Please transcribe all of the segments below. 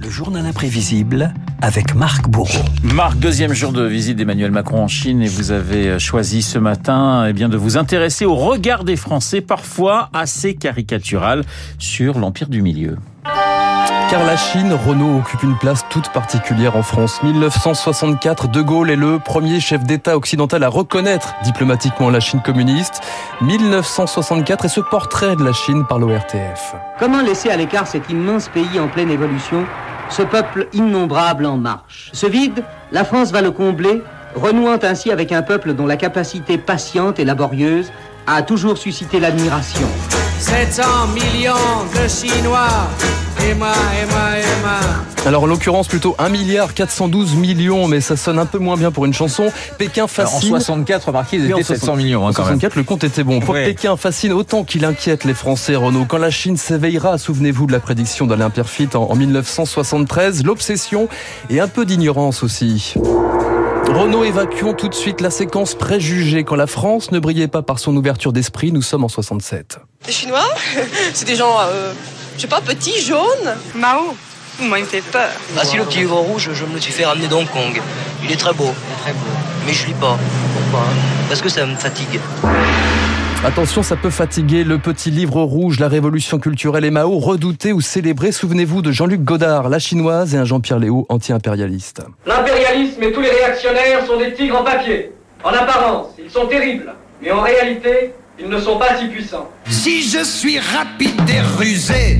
Le journal imprévisible avec Marc Bourreau. Marc, deuxième jour de visite d'Emmanuel Macron en Chine et vous avez choisi ce matin eh de vous intéresser au regard des Français, parfois assez caricatural, sur l'Empire du Milieu. Car la Chine, Renault occupe une place toute particulière en France. 1964, De Gaulle est le premier chef d'État occidental à reconnaître diplomatiquement la Chine communiste. 1964 et ce portrait de la Chine par l'ORTF. Comment laisser à l'écart cet immense pays en pleine évolution, ce peuple innombrable en marche Ce vide, la France va le combler, renouant ainsi avec un peuple dont la capacité patiente et laborieuse a toujours suscité l'admiration. 700 millions de Chinois. Emma, Emma, Emma. Alors en l'occurrence plutôt 1 milliard 412 millions, mais ça sonne un peu moins bien pour une chanson. Pékin fascine. En 64, remarquez, ils en étaient 700 millions hein, En quand même. 64, le compte était bon. Pour Ouais. Pékin fascine autant qu'il inquiète les Français, Renault. Quand la Chine s'éveillera, souvenez-vous de la prédiction d'Alain en, en 1973, l'obsession et un peu d'ignorance aussi. Renault, évacuons tout de suite la séquence préjugée. Quand la France ne brillait pas par son ouverture d'esprit, nous sommes en 67. Les Chinois, c'est des gens, euh, je sais pas, petits, jaunes. Mao Moi, il me fait peur. Ah si le petit livre rouge, je me le suis fait ramener d'Hong Kong. Il est très beau. Très beau. Mais je lis pas. Pourquoi Parce que ça me fatigue. Attention, ça peut fatiguer le petit livre rouge, la révolution culturelle et Mao, redouté ou célébré. Souvenez-vous de Jean-Luc Godard, la chinoise, et un Jean-Pierre Léo, anti-impérialiste. L'impérialisme et tous les réactionnaires sont des tigres en papier. En apparence, ils sont terribles, mais en réalité, ils ne sont pas si puissants. Si je suis rapide et rusé,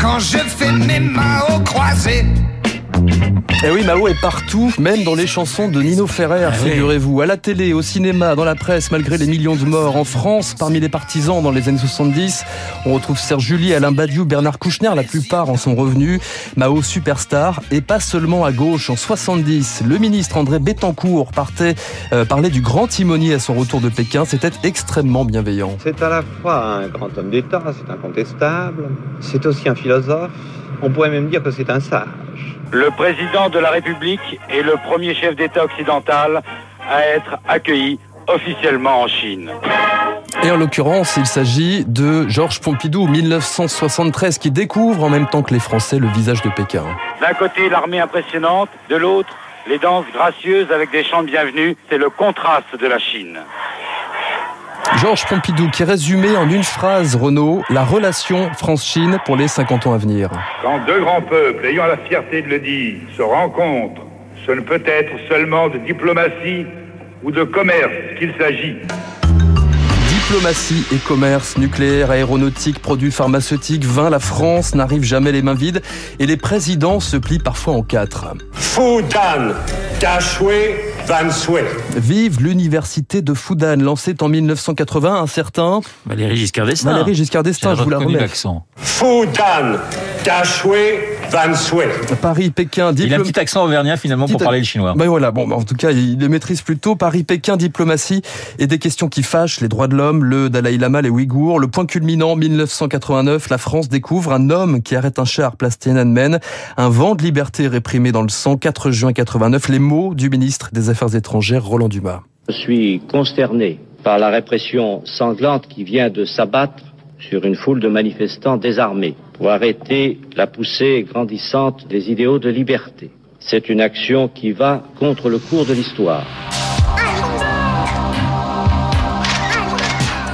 quand je fais mes mains au croisé, Et Eh oui, Mao est partout, même dans les chansons de Nino Ferrer, oui. figurez-vous. À la télé, au cinéma, dans la presse, malgré les millions de morts en France, parmi les partisans dans les années 70, on retrouve Serge Julie, Alain Badiou, Bernard Kouchner, la plupart en sont revenus. Mao superstar, et pas seulement à gauche. En 70, le ministre André Bettencourt partait, euh, parlait du grand timonier à son retour de Pékin. C'était extrêmement bienveillant. C'est à la fois un grand homme d'État, c'est incontestable, c'est aussi un philosophe, on pourrait même dire que c'est un sage. Le président de la République est le premier chef d'État occidental à être accueilli officiellement en Chine. Et en l'occurrence, il s'agit de Georges Pompidou, 1973, qui découvre en même temps que les Français le visage de Pékin. D'un côté, l'armée impressionnante, de l'autre, les danses gracieuses avec des chants de bienvenue. C'est le contraste de la Chine. Georges Pompidou qui résumait en une phrase, Renaud, la relation France-Chine pour les 50 ans à venir. Quand deux grands peuples ayant la fierté de le dire se rencontrent, ce ne peut être seulement de diplomatie ou de commerce qu'il s'agit. Diplomatie et commerce, nucléaire, aéronautique, produits pharmaceutiques, vin, la France n'arrive jamais les mains vides et les présidents se plient parfois en quatre. Fudan, Dashue, Vansue. Vive l'université de Fudan, lancée en 1980, un certain Valérie Giscard d'Estaing. Valérie Giscard d'Estaing, je vous la remets. l'accent. Fudan, Vansue. Paris, Pékin, Il a un petit accent auvergnat finalement pour parler le chinois. Ben voilà, bon, en tout cas, il les maîtrise plutôt. Paris, Pékin, diplomatie et des questions qui fâchent, les droits de l'homme, le Dalai Lama, les Ouïghours. Le point culminant, 1989, la France découvre un homme qui arrête un char place Tiananmen. Un vent de liberté réprimé dans le sang, 4 juin 89. Les mots du ministre des Affaires étrangères, Roland Dumas. Je suis consterné par la répression sanglante qui vient de s'abattre sur une foule de manifestants désarmés pour arrêter la poussée grandissante des idéaux de liberté. C'est une action qui va contre le cours de l'histoire.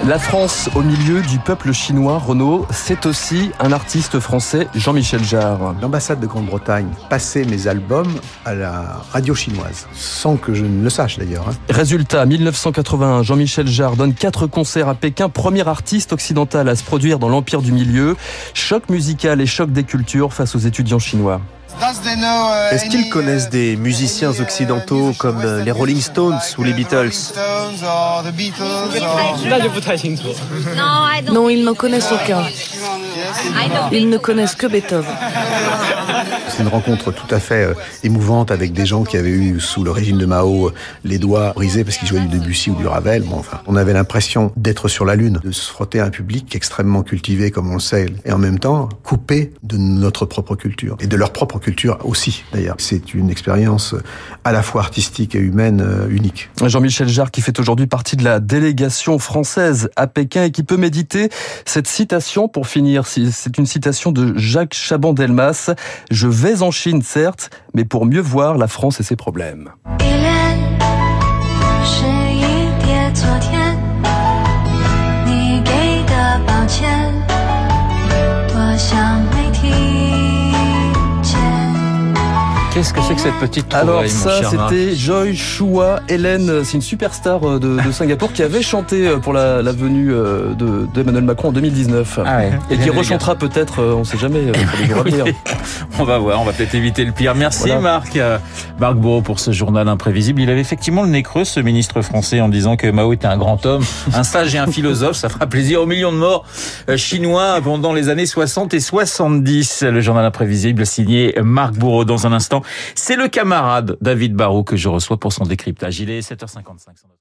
La France au milieu du peuple chinois, Renaud, c'est aussi un artiste français, Jean-Michel Jarre. L'ambassade de Grande-Bretagne passait mes albums à la radio chinoise, sans que je ne le sache d'ailleurs. hein. Résultat, 1981, Jean-Michel Jarre donne quatre concerts à Pékin, premier artiste occidental à se produire dans l'Empire du Milieu. Choc musical et choc des cultures face aux étudiants chinois. Est-ce qu'ils connaissent des musiciens occidentaux comme euh, les Rolling Stones ou les Beatles? Non, ils n'en connaissent aucun. Ils ne connaissent que Beethoven. C'est une rencontre tout à fait euh, émouvante avec des gens qui avaient eu sous le régime de Mao les doigts brisés parce qu'ils jouaient du Debussy ou du Ravel. Bon, enfin, on avait l'impression d'être sur la lune, de se frotter à un public extrêmement cultivé comme on le sait, et en même temps coupé de notre propre culture et de leur propre culture aussi. D'ailleurs, c'est une expérience à la fois artistique et humaine euh, unique. Jean-Michel Jarre qui fait aujourd'hui partie de la délégation française à Pékin et qui peut méditer cette citation pour finir. C'est une citation de Jacques Chaban-Delmas. Je vais en Chine, certes, mais pour mieux voir la France et ses problèmes. Qu'est-ce que c'est que cette petite Alors ça, c'était Joy Chua Hélène. C'est une superstar euh, de, de, Singapour qui avait chanté euh, pour la, la venue euh, d'Emmanuel Macron en 2019 ah ouais. et qui rechantera peut-être, on ne sait jamais, venir. On va voir, on va peut-être éviter le pire. Merci voilà. Marc, Marc Bourreau pour ce journal imprévisible. Il avait effectivement le nez creux, ce ministre français, en disant que Mao était un grand homme, un sage et un philosophe. Ça fera plaisir aux millions de morts chinois pendant les années 60 et 70. Le journal imprévisible signé Marc Bourreau dans un instant. C'est le camarade David Barrault que je reçois pour son décryptage. Il est 7h55.